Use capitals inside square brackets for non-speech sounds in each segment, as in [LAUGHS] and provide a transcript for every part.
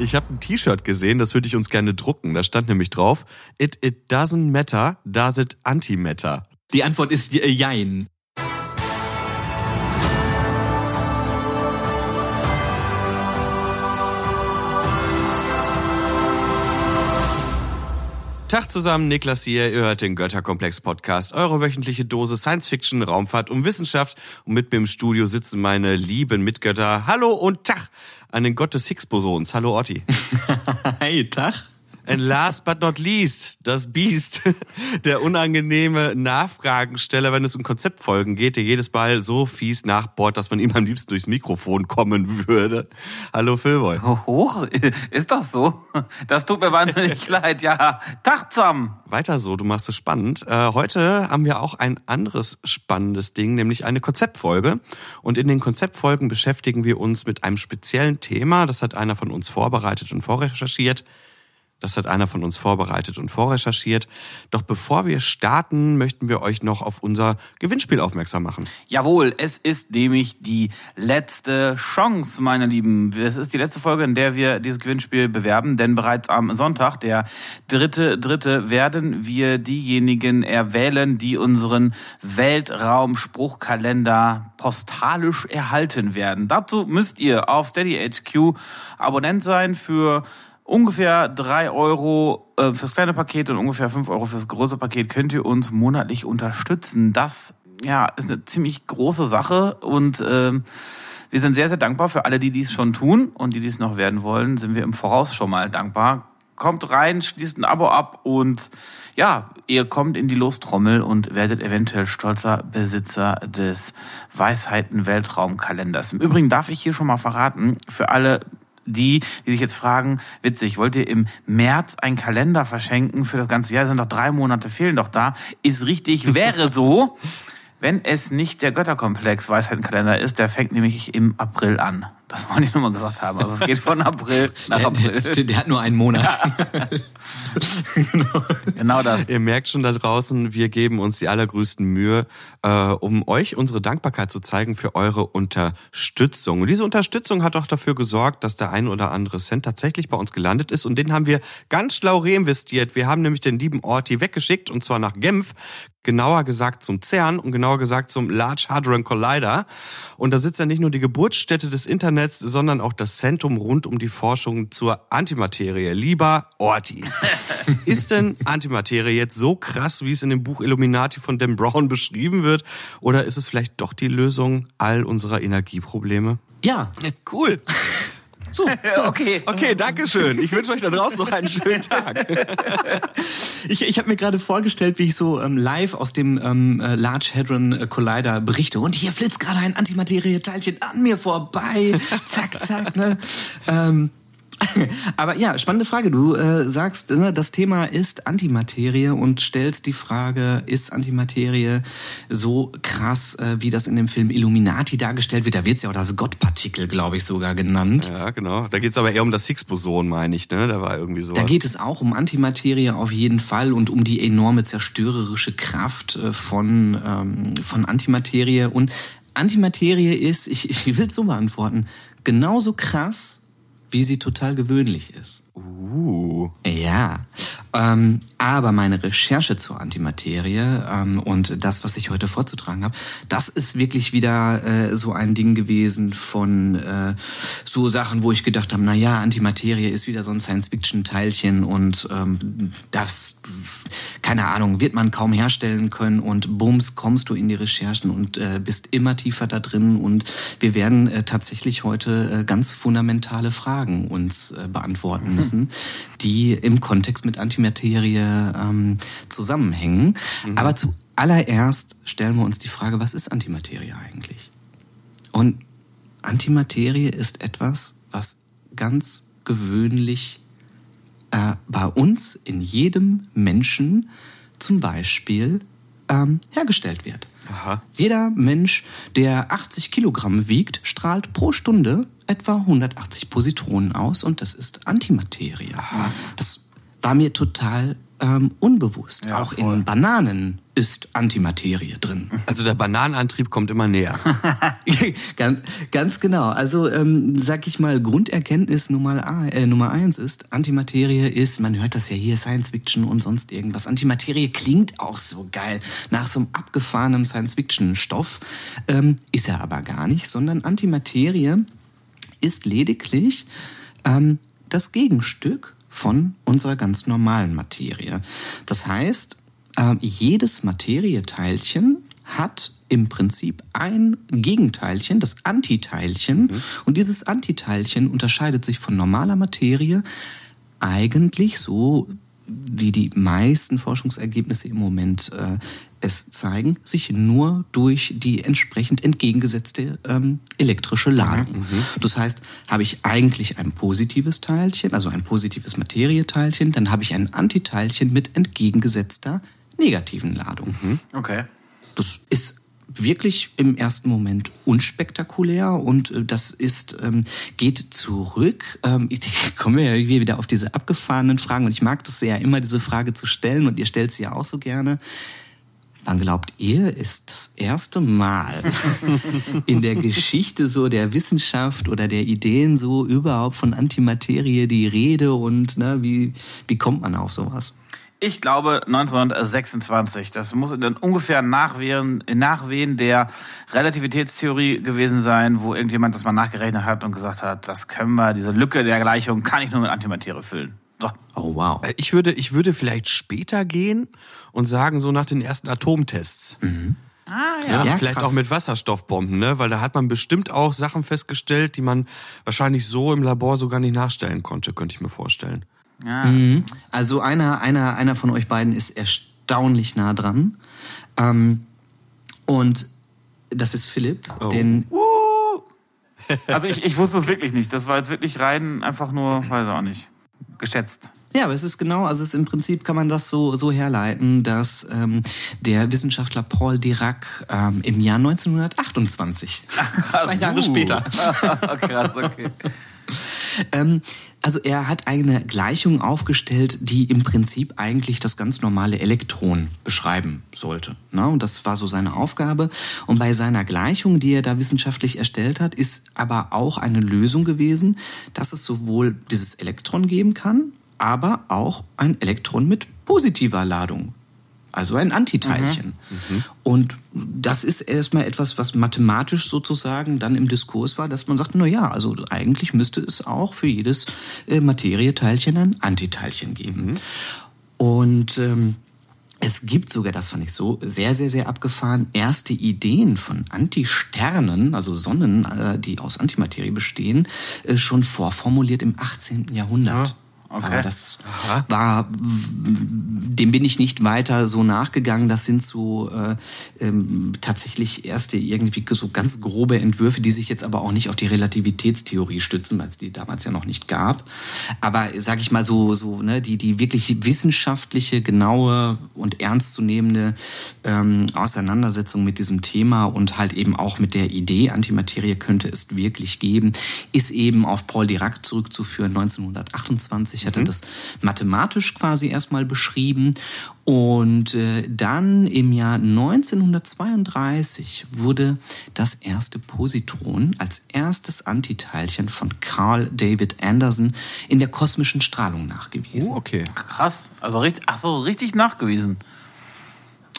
Ich habe ein T-Shirt gesehen, das würde ich uns gerne drucken. Da stand nämlich drauf, it, it doesn't matter, does it anti-matter? Die Antwort ist äh, Jein. Tag zusammen, Niklas hier. Ihr hört den Götterkomplex Podcast, eure wöchentliche Dose Science Fiction, Raumfahrt und Wissenschaft. Und mit mir im Studio sitzen meine lieben Mitgötter. Hallo und Tag an den Gott des Higgs-Bosons. Hallo Otti. [LAUGHS] hey, Tag. And last but not least, das Biest, [LAUGHS] der unangenehme Nachfragensteller, wenn es um Konzeptfolgen geht, der jedes Mal so fies nachbohrt, dass man ihm am liebsten durchs Mikrofon kommen würde. Hallo Philboy. Hoch, ist das so? Das tut mir wahnsinnig [LAUGHS] leid, ja. Zusammen. Weiter so, du machst es spannend. Äh, heute haben wir auch ein anderes spannendes Ding, nämlich eine Konzeptfolge. Und in den Konzeptfolgen beschäftigen wir uns mit einem speziellen Thema. Das hat einer von uns vorbereitet und vorrecherchiert. Das hat einer von uns vorbereitet und vorrecherchiert. Doch bevor wir starten, möchten wir euch noch auf unser Gewinnspiel aufmerksam machen. Jawohl, es ist nämlich die letzte Chance, meine Lieben. Es ist die letzte Folge, in der wir dieses Gewinnspiel bewerben, denn bereits am Sonntag, der dritte, dritte, werden wir diejenigen erwählen, die unseren Weltraumspruchkalender postalisch erhalten werden. Dazu müsst ihr auf Steady HQ Abonnent sein für ungefähr drei Euro äh, fürs kleine Paket und ungefähr fünf Euro fürs große Paket könnt ihr uns monatlich unterstützen. Das ja, ist eine ziemlich große Sache und äh, wir sind sehr, sehr dankbar für alle, die dies schon tun und die dies noch werden wollen, sind wir im Voraus schon mal dankbar. Kommt rein, schließt ein Abo ab und ja, ihr kommt in die Lostrommel und werdet eventuell stolzer Besitzer des Weisheiten-Weltraumkalenders. Im Übrigen darf ich hier schon mal verraten, für alle die, die sich jetzt fragen, witzig, wollt ihr im März einen Kalender verschenken für das ganze Jahr? Sind doch drei Monate, fehlen doch da. Ist richtig, wäre so, wenn es nicht der Götterkomplex Weisheitenkalender ist. Der fängt nämlich im April an. Das wollte ich nur mal gesagt haben. Also es geht von April [LAUGHS] nach April. Der, der, der hat nur einen Monat. [LAUGHS] genau. genau das. Ihr merkt schon da draußen, wir geben uns die allergrößten Mühe, äh, um euch unsere Dankbarkeit zu zeigen für eure Unterstützung. Und diese Unterstützung hat auch dafür gesorgt, dass der ein oder andere Cent tatsächlich bei uns gelandet ist. Und den haben wir ganz schlau reinvestiert. Wir haben nämlich den lieben Orti weggeschickt, und zwar nach Genf genauer gesagt zum CERN und genauer gesagt zum Large Hadron Collider. Und da sitzt ja nicht nur die Geburtsstätte des Internets, sondern auch das Zentrum rund um die Forschung zur Antimaterie. Lieber Orti, [LAUGHS] ist denn Antimaterie jetzt so krass, wie es in dem Buch Illuminati von Dan Brown beschrieben wird? Oder ist es vielleicht doch die Lösung all unserer Energieprobleme? Ja. Cool. So. [LAUGHS] okay. Okay, danke schön. Ich wünsche euch da draußen noch einen schönen Tag. [LAUGHS] ich ich habe mir gerade vorgestellt, wie ich so ähm, live aus dem ähm, äh, Large Hadron Collider berichte. Und hier flitzt gerade ein Antimaterie-Teilchen an mir vorbei. zack, zack. Ne? Ähm, [LAUGHS] aber ja, spannende Frage. Du äh, sagst, ne, das Thema ist Antimaterie und stellst die Frage, ist Antimaterie so krass, äh, wie das in dem Film Illuminati dargestellt wird? Da wird es ja auch das Gottpartikel, glaube ich, sogar genannt. Ja, genau. Da geht es aber eher um das Higgs-Boson, meine ich. Ne? Da war irgendwie so. Da geht es auch um Antimaterie auf jeden Fall und um die enorme zerstörerische Kraft äh, von, ähm, von Antimaterie. Und Antimaterie ist, ich, ich will es so beantworten, genauso krass wie sie total gewöhnlich ist. Uh. Ja. Ähm, aber meine Recherche zur Antimaterie ähm, und das, was ich heute vorzutragen habe, das ist wirklich wieder äh, so ein Ding gewesen von äh, so Sachen, wo ich gedacht habe, na ja, Antimaterie ist wieder so ein Science-Fiction-Teilchen und ähm, das, keine Ahnung, wird man kaum herstellen können und bums, kommst du in die Recherchen und äh, bist immer tiefer da drin und wir werden äh, tatsächlich heute äh, ganz fundamentale Fragen uns äh, beantworten müssen, die im Kontext mit Antimaterie ähm, zusammenhängen. Mhm. Aber zuallererst stellen wir uns die Frage, was ist Antimaterie eigentlich? Und Antimaterie ist etwas, was ganz gewöhnlich äh, bei uns in jedem Menschen zum Beispiel ähm, hergestellt wird. Aha. Jeder Mensch, der 80 Kilogramm wiegt, strahlt pro Stunde etwa 180 Positronen aus und das ist Antimaterie. Aha. Das war mir total ähm, unbewusst. Ja, Auch voll. in Bananen ist Antimaterie drin. [LAUGHS] Also der Bananenantrieb kommt immer näher. [LAUGHS] ganz, ganz genau. Also ähm, sag ich mal, Grunderkenntnis Nummer, A, äh, Nummer eins ist, Antimaterie ist, man hört das ja hier, Science Fiction und sonst irgendwas. Antimaterie klingt auch so geil, nach so einem abgefahrenen Science Fiction Stoff. Ähm, ist er aber gar nicht, sondern Antimaterie ist lediglich ähm, das Gegenstück von unserer ganz normalen Materie. Das heißt, äh, jedes Materieteilchen hat im Prinzip ein Gegenteilchen, das Antiteilchen. Mhm. Und dieses Antiteilchen unterscheidet sich von normaler Materie eigentlich so, wie die meisten Forschungsergebnisse im Moment äh, es zeigen, sich nur durch die entsprechend entgegengesetzte ähm, elektrische Ladung. Mhm. Das heißt, habe ich eigentlich ein positives Teilchen, also ein positives Materieteilchen, dann habe ich ein Antiteilchen mit entgegengesetzter negativen Ladung. Mhm. Okay. Das ist wirklich im ersten Moment unspektakulär und äh, das ist ähm, geht zurück. Ähm, ich komme ja wieder auf diese abgefahrenen Fragen und ich mag das sehr immer diese Frage zu stellen und ihr stellt sie ja auch so gerne. Wann glaubt ihr, ist das erste Mal [LAUGHS] in der Geschichte so der Wissenschaft oder der Ideen so überhaupt von Antimaterie die Rede und ne, wie, wie kommt man auf sowas? Ich glaube 1926. Das muss dann ungefähr Nachwehen, Nachwehen der Relativitätstheorie gewesen sein, wo irgendjemand das mal nachgerechnet hat und gesagt hat, das können wir, diese Lücke der Gleichung kann ich nur mit Antimaterie füllen. So. Oh wow. Äh, ich würde, ich würde vielleicht später gehen und sagen, so nach den ersten Atomtests. Mhm. Ah, ja. ja vielleicht krass. auch mit Wasserstoffbomben, ne? Weil da hat man bestimmt auch Sachen festgestellt, die man wahrscheinlich so im Labor so gar nicht nachstellen konnte, könnte ich mir vorstellen. Ja. Mhm. Also einer, einer, einer von euch beiden ist erstaunlich nah dran. Ähm, und das ist Philipp, oh. den. also ich, ich wusste es wirklich nicht. Das war jetzt wirklich rein einfach nur, weiß auch nicht, geschätzt. Ja, aber es ist genau, also es ist im Prinzip kann man das so, so herleiten, dass ähm, der Wissenschaftler Paul Dirac ähm, im Jahr 1928, Ach, zwei Jahre später, [LAUGHS] krass, okay. Ähm, also er hat eine Gleichung aufgestellt, die im Prinzip eigentlich das ganz normale Elektron beschreiben sollte. Ne? Und das war so seine Aufgabe. Und bei seiner Gleichung, die er da wissenschaftlich erstellt hat, ist aber auch eine Lösung gewesen, dass es sowohl dieses Elektron geben kann, aber auch ein Elektron mit positiver Ladung also ein Antiteilchen. Mhm. Mhm. Und das ist erstmal etwas, was mathematisch sozusagen dann im Diskurs war, dass man sagt, na ja, also eigentlich müsste es auch für jedes äh, Materieteilchen ein Antiteilchen geben. Mhm. Und ähm, es gibt sogar, das fand ich so sehr, sehr, sehr abgefahren, erste Ideen von Antisternen, also Sonnen, äh, die aus Antimaterie bestehen, äh, schon vorformuliert im 18. Jahrhundert. Ja. Okay. Aber das war, dem bin ich nicht weiter so nachgegangen. Das sind so äh, ähm, tatsächlich erste irgendwie so ganz grobe Entwürfe, die sich jetzt aber auch nicht auf die Relativitätstheorie stützen, weil es die damals ja noch nicht gab. Aber sag ich mal so, so ne, die die wirklich wissenschaftliche, genaue und ernstzunehmende ähm, Auseinandersetzung mit diesem Thema und halt eben auch mit der Idee, Antimaterie könnte es wirklich geben, ist eben auf Paul Dirac zurückzuführen, 1928 ich hatte mhm. das mathematisch quasi erstmal beschrieben. Und äh, dann im Jahr 1932 wurde das erste Positron als erstes Antiteilchen von Carl David Anderson in der kosmischen Strahlung nachgewiesen. Oh, okay. Krass. Also richtig, ach so, richtig nachgewiesen.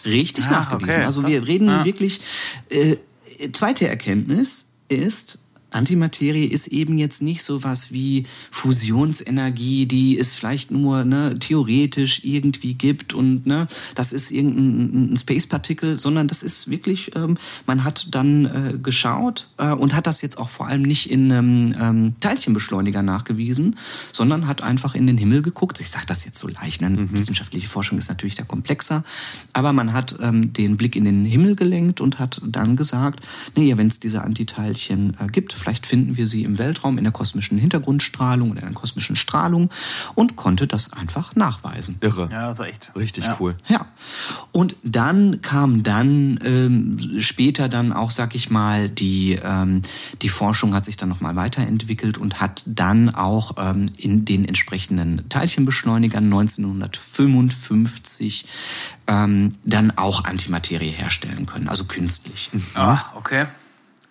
Richtig ah, nachgewiesen. Okay. Also wir reden ah. wirklich. Äh, zweite Erkenntnis ist, Antimaterie ist eben jetzt nicht so was wie Fusionsenergie, die es vielleicht nur ne, theoretisch irgendwie gibt und ne, das ist irgendein Space Particle, sondern das ist wirklich, ähm, man hat dann äh, geschaut äh, und hat das jetzt auch vor allem nicht in einem ähm, Teilchenbeschleuniger nachgewiesen, sondern hat einfach in den Himmel geguckt. Ich sage das jetzt so leicht, ne? Mhm. wissenschaftliche Forschung ist natürlich da komplexer, aber man hat ähm, den Blick in den Himmel gelenkt und hat dann gesagt, nee, wenn es diese Antiteilchen äh, gibt, vielleicht finden wir sie im Weltraum in der kosmischen Hintergrundstrahlung oder in der kosmischen Strahlung und konnte das einfach nachweisen. Irre. Ja, also echt. Richtig Ja. cool. Ja. Und dann kam dann ähm, später dann auch, sag ich mal, die ähm, die Forschung hat sich dann noch mal weiterentwickelt und hat dann auch ähm, in den entsprechenden Teilchenbeschleunigern 1955 ähm, dann auch Antimaterie herstellen können, also künstlich. Ah, okay.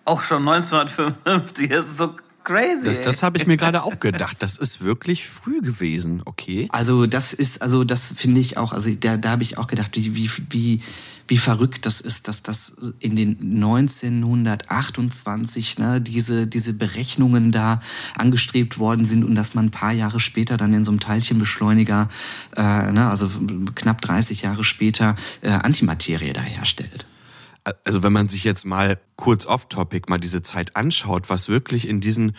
Auch schon 1955. Das ist so crazy. Das, das habe ich mir gerade auch gedacht. Das ist wirklich früh gewesen. Okay. Also das ist, also das finde ich auch, also da, da habe ich auch gedacht, wie, wie, wie, wie verrückt das ist, dass das in den 1928 ne, diese, diese Berechnungen da angestrebt worden sind und dass man ein paar Jahre später dann in so einem Teilchenbeschleuniger, äh, ne, also knapp 30 Jahre später, äh, Antimaterie da herstellt. Also wenn man sich jetzt mal kurz off-topic mal diese Zeit anschaut, was wirklich in diesen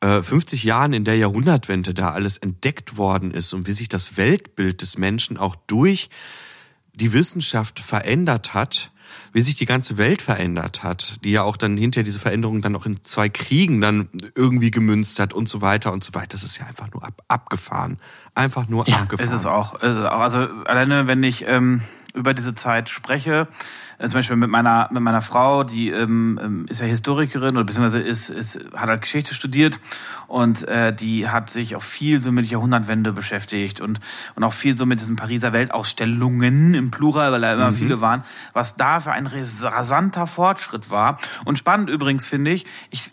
äh, 50 Jahren in der Jahrhundertwende da alles entdeckt worden ist und wie sich das Weltbild des Menschen auch durch die Wissenschaft verändert hat, wie sich die ganze Welt verändert hat, die ja auch dann hinterher diese Veränderung dann auch in zwei Kriegen dann irgendwie gemünzt hat und so weiter und so weiter. Das ist ja einfach nur ab, abgefahren. Einfach nur Ja, abgefahren. Ist es auch. Also alleine, wenn ich ähm, über diese Zeit spreche, äh, zum Beispiel mit meiner mit meiner Frau, die ähm, ähm, ist ja Historikerin oder beziehungsweise ist, ist hat halt Geschichte studiert und äh, die hat sich auch viel so mit Jahrhundertwende beschäftigt und und auch viel so mit diesen Pariser Weltausstellungen im Plural, weil da immer viele waren, was da für ein rasanter Fortschritt war. Und spannend übrigens finde ich, ich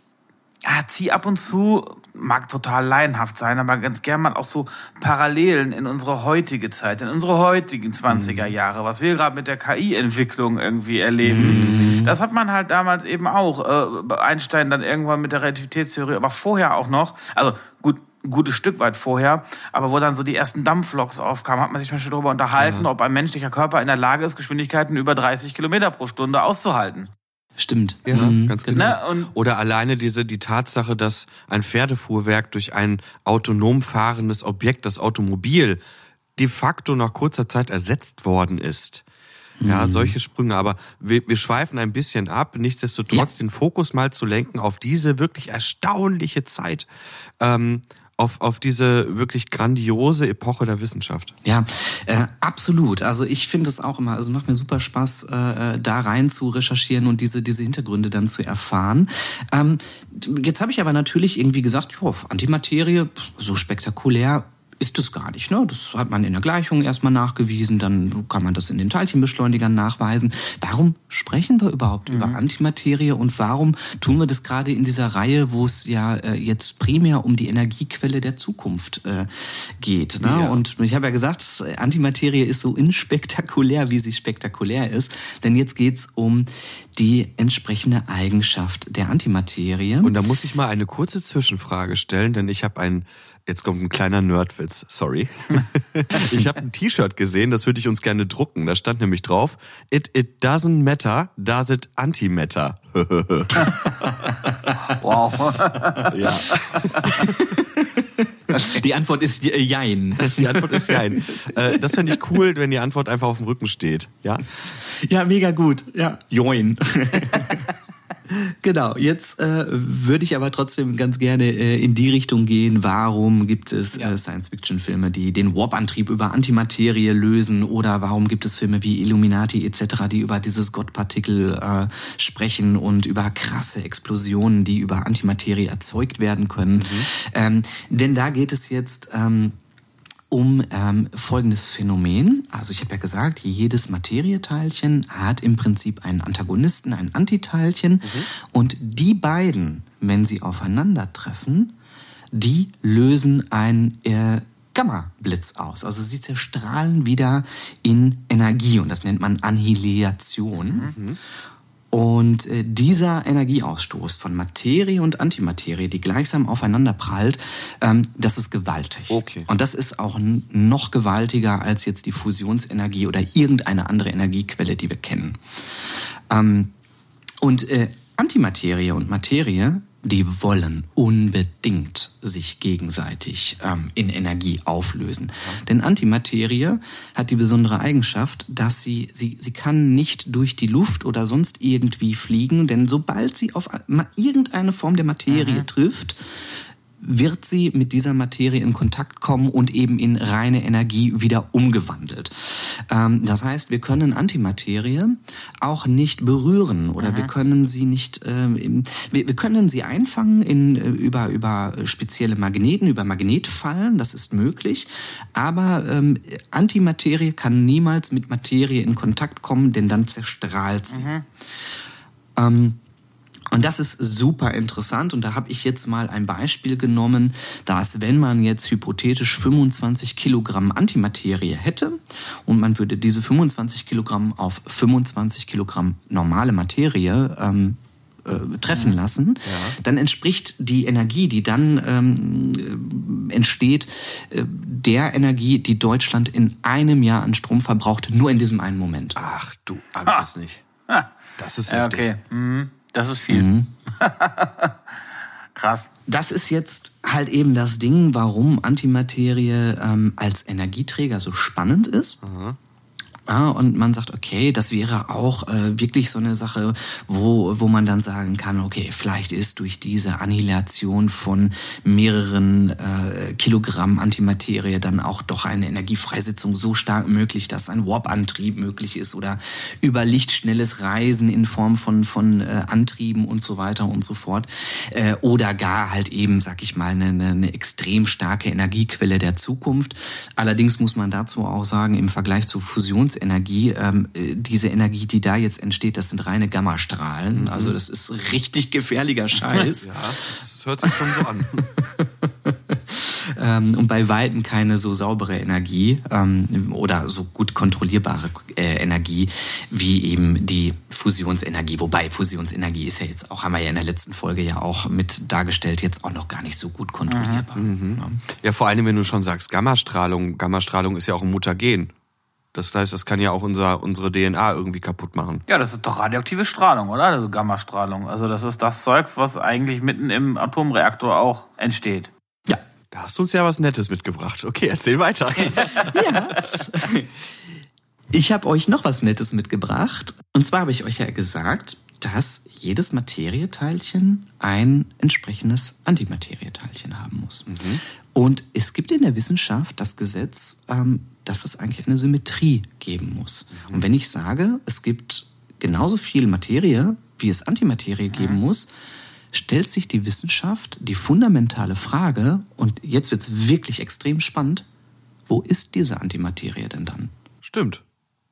ja, zieh ab und zu, mag total laienhaft sein, aber ganz gern mal auch so Parallelen in unsere heutige Zeit, in unsere heutigen 20er Jahre, was wir gerade mit der KI-Entwicklung irgendwie erleben. Das hat man halt damals eben auch, äh, Einstein dann irgendwann mit der Relativitätstheorie, aber vorher auch noch, also gut, ein gutes Stück weit vorher, aber wo dann so die ersten Dampfloks aufkamen, hat man sich Beispiel darüber unterhalten, ob ein menschlicher Körper in der Lage ist, Geschwindigkeiten über 30 Kilometer pro Stunde auszuhalten. Stimmt. Ja, Mhm, ganz genau. Und Oder alleine diese die Tatsache, dass ein Pferdefuhrwerk durch ein autonom fahrendes Objekt, das Automobil, de facto nach kurzer Zeit ersetzt worden ist. Ja, solche Sprünge. Aber wir, wir schweifen ein bisschen ab. Nichtsdestotrotz den Fokus mal zu lenken auf diese wirklich erstaunliche Zeit, ähm, auf, auf diese wirklich grandiose Epoche der Wissenschaft. Ja, äh, absolut. Also ich finde es auch immer, also macht mir super Spaß, äh, äh, da rein zu recherchieren und diese, diese Hintergründe dann zu erfahren. Ähm, jetzt habe ich aber natürlich irgendwie gesagt, jo, Antimaterie, so spektakulär ist es gar nicht. Ne? Das hat man in der Gleichung erstmal nachgewiesen, dann kann man das in den Teilchenbeschleunigern nachweisen. Warum sprechen wir überhaupt über Antimaterie und warum tun wir das gerade in dieser Reihe, wo es ja äh, jetzt primär um die Energiequelle der Zukunft äh, geht? Ne? Ja. Und ich habe ja gesagt, Antimaterie ist so unspektakulär, wie sie spektakulär ist. Denn jetzt geht's um die entsprechende Eigenschaft der Antimaterie. Und da muss ich mal eine kurze Zwischenfrage stellen, denn ich habe ein, jetzt kommt ein kleiner Nerdwitz, sorry. [LAUGHS] ich habe ein T-Shirt gesehen, das würde ich uns gerne drucken. Da stand nämlich drauf, it, it doesn't matter, does it antimatter? [LAUGHS] [LAUGHS] wow. ja, die Antwort ist äh, Jein. die Antwort ist nein. Äh, das fände ich cool, wenn die Antwort einfach auf dem Rücken steht. Ja, Ja, mega gut. Ja. Join. Genau, jetzt äh, würde ich aber trotzdem ganz gerne äh, in die Richtung gehen, warum gibt es äh, Science-Fiction-Filme, die den Warp-Antrieb über Antimaterie lösen oder warum gibt es Filme wie Illuminati etc., die über dieses Gottpartikel äh, sprechen und über krasse Explosionen, die über Antimaterie erzeugt werden können. Ähm, denn da geht es jetzt... Ähm, um ähm, folgendes Phänomen. Also ich habe ja gesagt, jedes Materieteilchen hat im Prinzip einen Antagonisten, ein Antiteilchen. Und die beiden, wenn sie aufeinandertreffen, die lösen einen äh, Gamma-Blitz aus. Also sie zerstrahlen wieder in Energie und das nennt man Annihilation. Und äh, dieser Energieausstoß von Materie und Antimaterie, die gleichsam aufeinander prallt, ähm, das ist gewaltig. Okay. Und das ist auch noch gewaltiger als jetzt die Fusionsenergie oder irgendeine andere Energiequelle, die wir kennen. Ähm, und äh, Antimaterie und Materie die wollen unbedingt sich gegenseitig ähm, in Energie auflösen. Denn Antimaterie hat die besondere Eigenschaft, dass sie, sie, sie kann nicht durch die Luft oder sonst irgendwie fliegen, denn sobald sie auf irgendeine Form der Materie mhm. trifft, wird sie mit dieser Materie in Kontakt kommen und eben in reine Energie wieder umgewandelt. Ähm, das heißt, wir können Antimaterie auch nicht berühren oder mhm. wir können sie nicht, äh, wir, können sie einfangen in, äh, über, über spezielle Magneten, über Magnetfallen, das ist möglich, aber ähm, Antimaterie kann niemals mit Materie in Kontakt kommen, denn dann zerstrahlt sie. Ähm, und das ist super interessant und da habe ich jetzt mal ein Beispiel genommen, dass wenn man jetzt hypothetisch 25 Kilogramm Antimaterie hätte und man würde diese 25 Kilogramm auf 25 Kilogramm normale Materie ähm, äh, treffen lassen, ja. dann entspricht die Energie, die dann ähm, entsteht, äh, der Energie, die Deutschland in einem Jahr an Strom verbraucht, nur in diesem einen Moment. Ach, du ahnst es nicht. Das ist heftig. Ja, okay. Mhm. Das ist viel. Mhm. [LAUGHS] Krass. Das ist jetzt halt eben das Ding, warum Antimaterie ähm, als Energieträger so spannend ist. Mhm. Ja, und man sagt, okay, das wäre auch äh, wirklich so eine Sache, wo, wo man dann sagen kann, okay, vielleicht ist durch diese Annihilation von mehreren äh, Kilogramm Antimaterie dann auch doch eine Energiefreisetzung so stark möglich, dass ein Warp-Antrieb möglich ist oder über lichtschnelles Reisen in Form von, von äh, Antrieben und so weiter und so fort. Äh, oder gar halt eben, sag ich mal, eine, eine extrem starke Energiequelle der Zukunft. Allerdings muss man dazu auch sagen, im Vergleich zu Fusions Fusionsenergie, ähm, äh, diese Energie, die da jetzt entsteht, das sind reine Gammastrahlen. Mhm. Also das ist richtig gefährlicher Scheiß. ja, das hört sich schon so an. [LAUGHS] ähm, und bei Weitem keine so saubere Energie ähm, oder so gut kontrollierbare äh, Energie wie eben die Fusionsenergie. Wobei Fusionsenergie ist ja jetzt auch, haben wir ja in der letzten Folge ja auch mit dargestellt, jetzt auch noch gar nicht so gut kontrollierbar. Mhm. Ja, vor allem, wenn du schon sagst, Gammastrahlung. Gammastrahlung ist ja auch ein Mutagen. Das heißt, das kann ja auch unser, unsere DNA irgendwie kaputt machen. Ja, das ist doch radioaktive Strahlung, oder? Also Gammastrahlung. Also das ist das Zeugs, was eigentlich mitten im Atomreaktor auch entsteht. Ja. Da hast du uns ja was Nettes mitgebracht. Okay, erzähl weiter. [LAUGHS] ja. Ich habe euch noch was Nettes mitgebracht. Und zwar habe ich euch ja gesagt, dass jedes Materieteilchen ein entsprechendes Antimaterieteilchen haben muss. Mhm. Und es gibt in der Wissenschaft das Gesetz, ähm, dass es eigentlich eine Symmetrie geben muss. Mhm. Und wenn ich sage, es gibt genauso viel Materie, wie es Antimaterie geben mhm. muss, stellt sich die Wissenschaft die fundamentale Frage, und jetzt wird es wirklich extrem spannend, wo ist diese Antimaterie denn dann? Stimmt.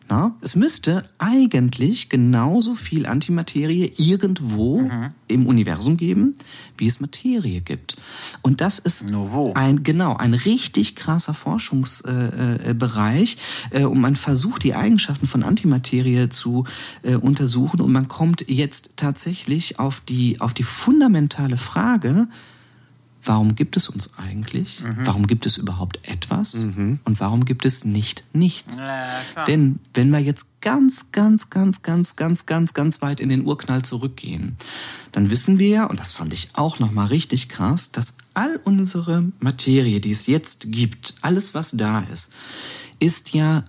Na, es müsste eigentlich genauso viel Antimaterie irgendwo mhm. im Universum geben, wie es Materie gibt. Und das ist ein genau ein richtig krasser Forschungsbereich. Äh, äh, und man versucht die Eigenschaften von Antimaterie zu äh, untersuchen und man kommt jetzt tatsächlich auf die auf die fundamentale Frage, warum gibt es uns eigentlich? Mhm. Warum gibt es überhaupt etwas? Mhm. Und warum gibt es nicht nichts? Ja, Denn wenn wir jetzt ganz, ganz, ganz, ganz, ganz, ganz, ganz weit in den Urknall zurückgehen, dann wissen wir, und das fand ich auch nochmal richtig krass, dass all unsere Materie, die es jetzt gibt, alles was da ist, ist ja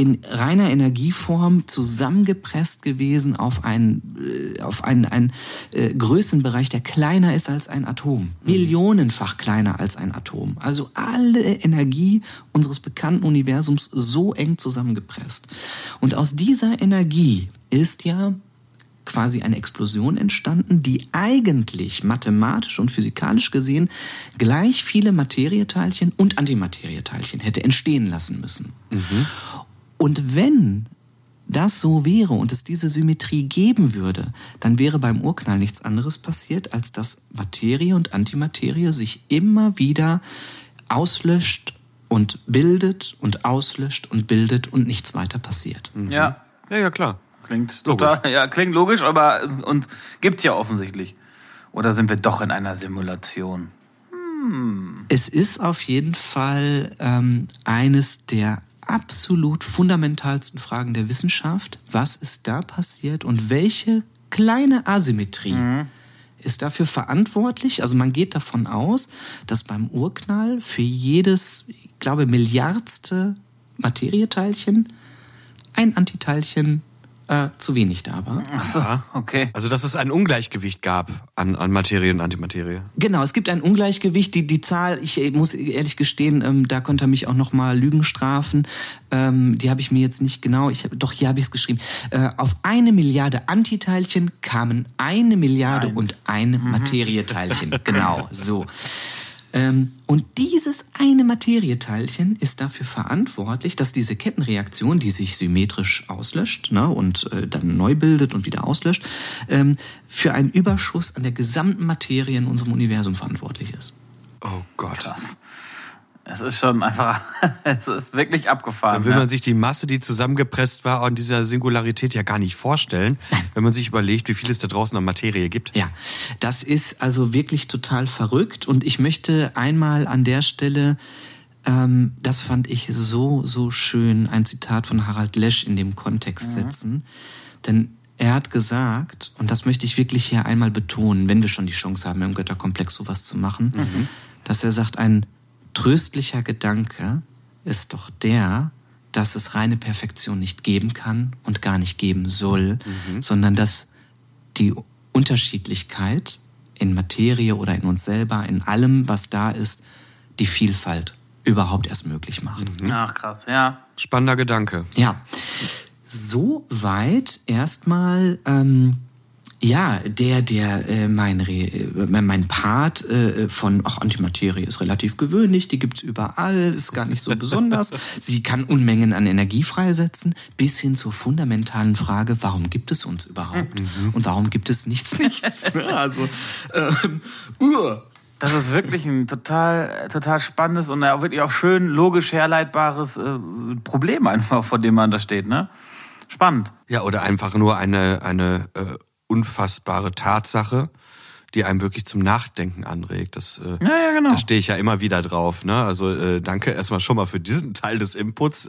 in reiner Energieform zusammengepresst gewesen auf einen, äh, auf einen, einen äh, Größenbereich, der kleiner ist als ein Atom. Mhm. Millionenfach kleiner als ein Atom. Also alle Energie unseres bekannten Universums so eng zusammengepresst. Und aus dieser Energie ist ja quasi eine Explosion entstanden, die eigentlich mathematisch und physikalisch gesehen gleich viele Materieteilchen und Antimaterieteilchen hätte entstehen lassen müssen. Mhm. Und wenn das so wäre und es diese Symmetrie geben würde, dann wäre beim Urknall nichts anderes passiert, als dass Materie und Antimaterie sich immer wieder auslöscht und bildet und auslöscht und bildet und nichts weiter passiert. Mhm. Ja. Ja, ja, klar. Klingt total, ja, klingt logisch, aber und gibt's ja offensichtlich. Oder sind wir doch in einer Simulation? Hm. Es ist auf jeden Fall ähm, eines der absolut fundamentalsten Fragen der Wissenschaft. Was ist da passiert und welche kleine Asymmetrie mhm. ist dafür verantwortlich. Also man geht davon aus, dass beim Urknall für jedes, ich glaube, Milliardste Materieteilchen ein Antiteilchen äh, zu wenig da war. Ach so, okay. Also, dass es ein Ungleichgewicht gab an, an Materie und Antimaterie. Genau, es gibt ein Ungleichgewicht. Die, die Zahl, ich muss ehrlich gestehen, ähm, da konnte er mich auch noch mal Lügen strafen. Ähm, die habe ich mir jetzt nicht genau, ich doch hier habe ich es geschrieben. Äh, auf eine Milliarde Antiteilchen kamen eine Milliarde Eins. und ein Materieteilchen. [LAUGHS] genau, so. Ähm, und dieses eine Materieteilchen ist dafür verantwortlich, dass diese Kettenreaktion, die sich symmetrisch auslöscht ne, und äh, dann neu bildet und wieder auslöscht, ähm, für einen Überschuss an der gesamten Materie in unserem Universum verantwortlich ist. Oh Gott. Krass. Es ist schon einfach, [LAUGHS] es ist wirklich abgefahren. Dann will man sich die Masse, die zusammengepresst war, an dieser Singularität ja gar nicht vorstellen, wenn man sich überlegt, wie viel es da draußen an Materie gibt. Ja, das ist also wirklich total verrückt. Und ich möchte einmal an der Stelle, ähm, das fand ich so, so schön, ein Zitat von Harald Lesch in dem Kontext setzen. Denn er hat gesagt, und das möchte ich wirklich hier einmal betonen, wenn wir schon die Chance haben, im Götterkomplex sowas zu machen, dass er sagt, ein tröstlicher Gedanke ist doch der, dass es reine Perfektion nicht geben kann und gar nicht geben soll, sondern dass die Unterschiedlichkeit in Materie oder in uns selber, in allem, was da ist, die Vielfalt überhaupt erst möglich macht. Ach krass, ja. Spannender Gedanke. Ja, so weit erstmal. Ähm, ja, der, der, äh, mein, Re äh, mein Part äh, von, ach, Antimaterie ist relativ gewöhnlich, die gibt's überall, ist gar nicht so besonders. [LAUGHS] Sie kann Unmengen an Energie freisetzen, bis hin zur fundamentalen Frage, warum gibt es uns überhaupt? Und warum gibt es nichts, nichts? [LAUGHS] Ne? also, ähm, uh, Das ist wirklich ein total, total spannendes und ja, wirklich auch schön logisch herleitbares äh, Problem einfach, vor dem man da steht, ne? Spannend. Ja, oder einfach nur eine, eine äh, unfassbare Tatsache, die einem wirklich zum Nachdenken anregt. Das, äh, Ja, ja, genau. Da stehe ich ja immer wieder drauf. Ne? Also äh, danke erstmal schon mal für diesen Teil des Inputs.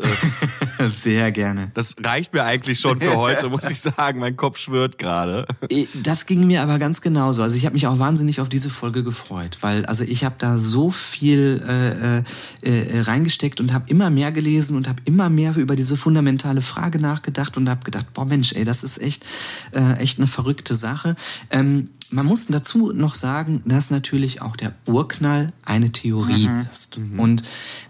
Äh, [LAUGHS] sehr gerne. das reicht mir eigentlich schon für [LAUGHS] heute, muss ich sagen. Mein Kopf schwirrt gerade. Äh, Das ging mir aber ganz genauso. Also ich habe mich auch wahnsinnig auf diese Folge gefreut, weil also ich habe da so viel äh, äh, äh, reingesteckt und habe immer mehr gelesen und habe immer mehr über diese fundamentale Frage nachgedacht und habe gedacht, boah Mensch, ey, das ist echt äh, echt eine verrückte Sache. Ähm, man muss dazu noch sagen, dass natürlich auch der Urknall eine Theorie ist. Und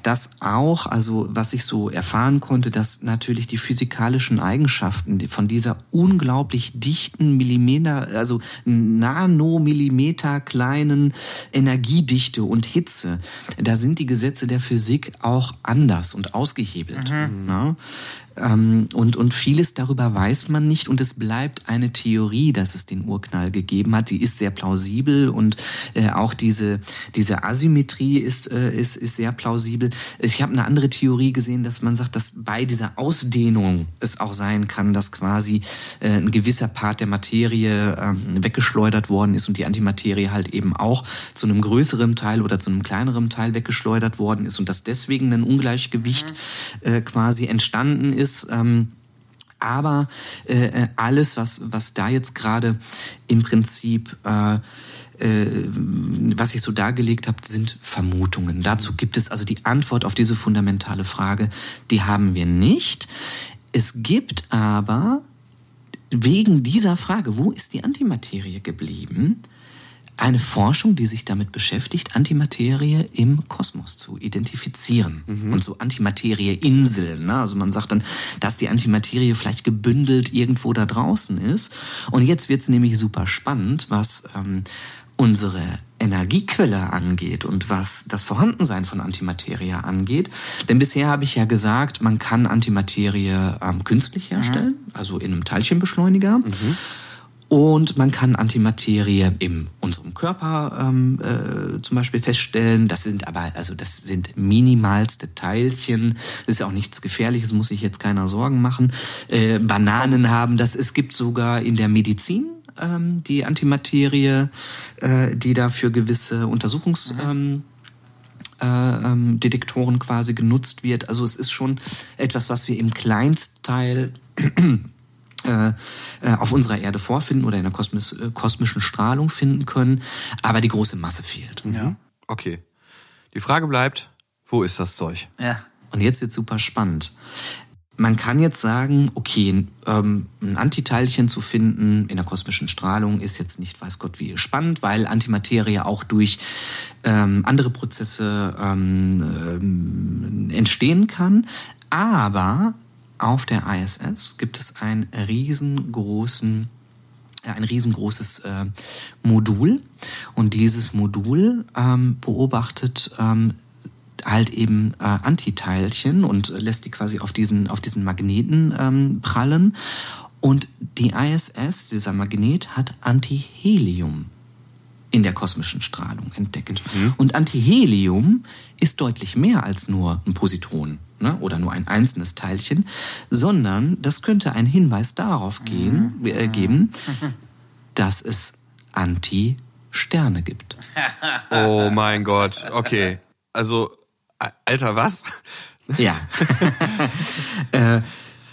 das auch, also was ich so erfahren konnte, dass natürlich die physikalischen Eigenschaften von dieser unglaublich dichten Millimeter, also Nanomillimeter kleinen Energiedichte und Hitze, da sind die Gesetze der Physik auch anders und ausgehebelt. Ne? Ähm, und, und vieles darüber weiß man nicht und es bleibt eine Theorie, dass es den Urknall gegeben hat. Sie ist sehr plausibel und äh, auch diese, diese Asymmetrie ist, äh, ist, ist sehr plausibel. Ich habe eine andere Theorie gesehen, dass man sagt, dass bei dieser Ausdehnung es auch sein kann, dass quasi äh, ein gewisser Part der Materie ähm, weggeschleudert worden ist und die Antimaterie halt eben auch zu einem größeren Teil oder zu einem kleineren Teil weggeschleudert worden ist und dass deswegen ein Ungleichgewicht äh, quasi entstanden ist. Ähm, aber äh, alles, was, was da jetzt gerade im Prinzip äh, äh, was ich so dargelegt habe, sind Vermutungen. Dazu gibt es also die Antwort auf diese fundamentale Frage, die haben wir nicht. Es gibt aber wegen dieser Frage, wo ist die Antimaterie geblieben, eine Forschung, die sich damit beschäftigt, Antimaterie im Kosmos zu identifizieren. Und so Antimaterieinseln. Ne? Also man sagt dann, dass die Antimaterie vielleicht gebündelt irgendwo da draußen ist. Und jetzt wird's nämlich super spannend, was ähm, unsere Energiequelle angeht und was das Vorhandensein von Antimaterie angeht. Denn bisher habe ich ja gesagt, man kann Antimaterie ähm, künstlich herstellen, also in einem Teilchenbeschleuniger. Und man kann Antimaterie in unserem Körper ähm, äh, zum Beispiel feststellen. Das sind aber, also das sind minimalste Teilchen. Das ist auch nichts Gefährliches, muss sich jetzt keiner Sorgen machen. Äh, Bananen haben das. Es gibt sogar in der Medizin ähm, die Antimaterie, äh, die dafür gewisse Untersuchungs... Ähm, äh, ähm, Detektoren quasi genutzt wird. Also es ist schon etwas, was wir im Kleinstteil auf unserer Erde vorfinden oder in der Kosmos, äh, kosmischen Strahlung finden können, aber die große Masse fehlt. Ja. Okay. Die Frage bleibt, wo ist das Zeug? Ja. Und jetzt wird super spannend. Man kann jetzt sagen, okay, ähm, ein Antiteilchen zu finden in der kosmischen Strahlung ist jetzt nicht, weiß Gott, wie spannend, weil Antimaterie auch durch ähm, andere Prozesse ähm, entstehen kann. Aber auf der ISS gibt es einen riesengroßen ein riesengroßes äh, Modul. Und dieses Modul ähm, beobachtet ähm, halt eben äh, Antiteilchen und lässt die quasi auf diesen auf diesen Magneten ähm, prallen. Und die ISS dieser Magnet hat Antihelium in der kosmischen Strahlung entdeckt. Mhm. Und Antihelium ist deutlich mehr als nur ein Positron ne, oder nur ein einzelnes Teilchen, sondern das könnte einen Hinweis darauf gehen, mhm. äh, geben, dass es Anti-Sterne gibt. Oh mein Gott, okay. Also, Alter, was? Ja. [LAUGHS] äh,